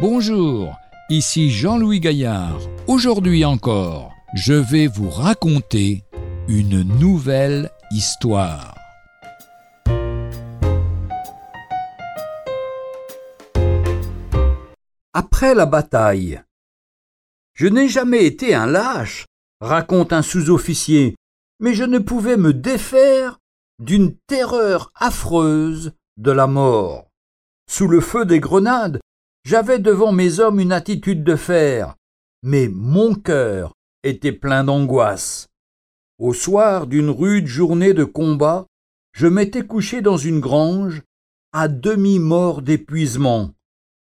Bonjour, ici Jean-Louis Gaillard. Aujourd'hui encore, je vais vous raconter une nouvelle histoire. Après la bataille. Je n'ai jamais été un lâche, raconte un sous-officier, mais je ne pouvais me défaire d'une terreur affreuse de la mort. Sous le feu des grenades, j'avais devant mes hommes une attitude de fer, mais mon cœur était plein d'angoisse. Au soir d'une rude journée de combat, je m'étais couché dans une grange, à demi mort d'épuisement.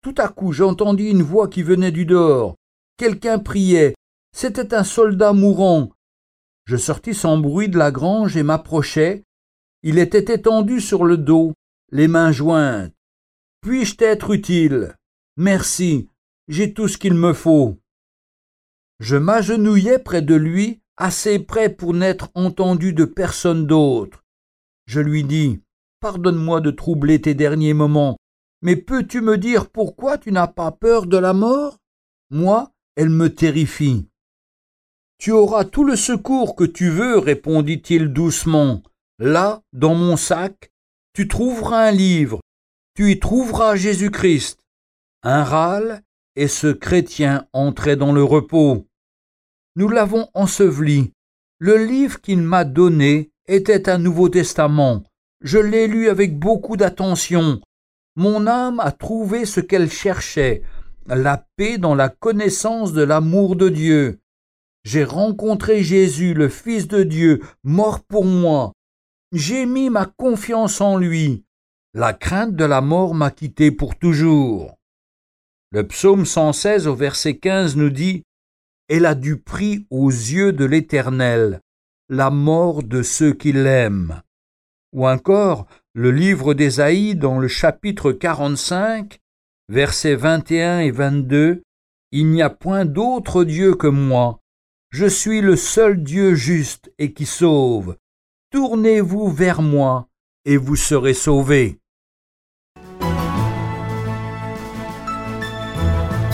Tout à coup j'entendis une voix qui venait du dehors. Quelqu'un priait. C'était un soldat mourant. Je sortis sans bruit de la grange et m'approchai. Il était étendu sur le dos, les mains jointes. Puis-je t'être utile? Merci, j'ai tout ce qu'il me faut. Je m'agenouillai près de lui, assez près pour n'être entendu de personne d'autre. Je lui dis Pardonne-moi de troubler tes derniers moments, mais peux-tu me dire pourquoi tu n'as pas peur de la mort? Moi, elle me terrifie. Tu auras tout le secours que tu veux, répondit-il doucement. Là, dans mon sac, tu trouveras un livre, tu y trouveras Jésus-Christ. Un râle, et ce chrétien entrait dans le repos. Nous l'avons enseveli. Le livre qu'il m'a donné était un Nouveau Testament. Je l'ai lu avec beaucoup d'attention. Mon âme a trouvé ce qu'elle cherchait, la paix dans la connaissance de l'amour de Dieu. J'ai rencontré Jésus, le Fils de Dieu, mort pour moi. J'ai mis ma confiance en lui. La crainte de la mort m'a quitté pour toujours. Le psaume 116 au verset 15 nous dit Elle a du prix aux yeux de l'Éternel, la mort de ceux qui l'aiment. Ou encore, le livre d'Ésaïe dans le chapitre 45, versets 21 et 22, Il n'y a point d'autre Dieu que moi. Je suis le seul Dieu juste et qui sauve. Tournez-vous vers moi et vous serez sauvés.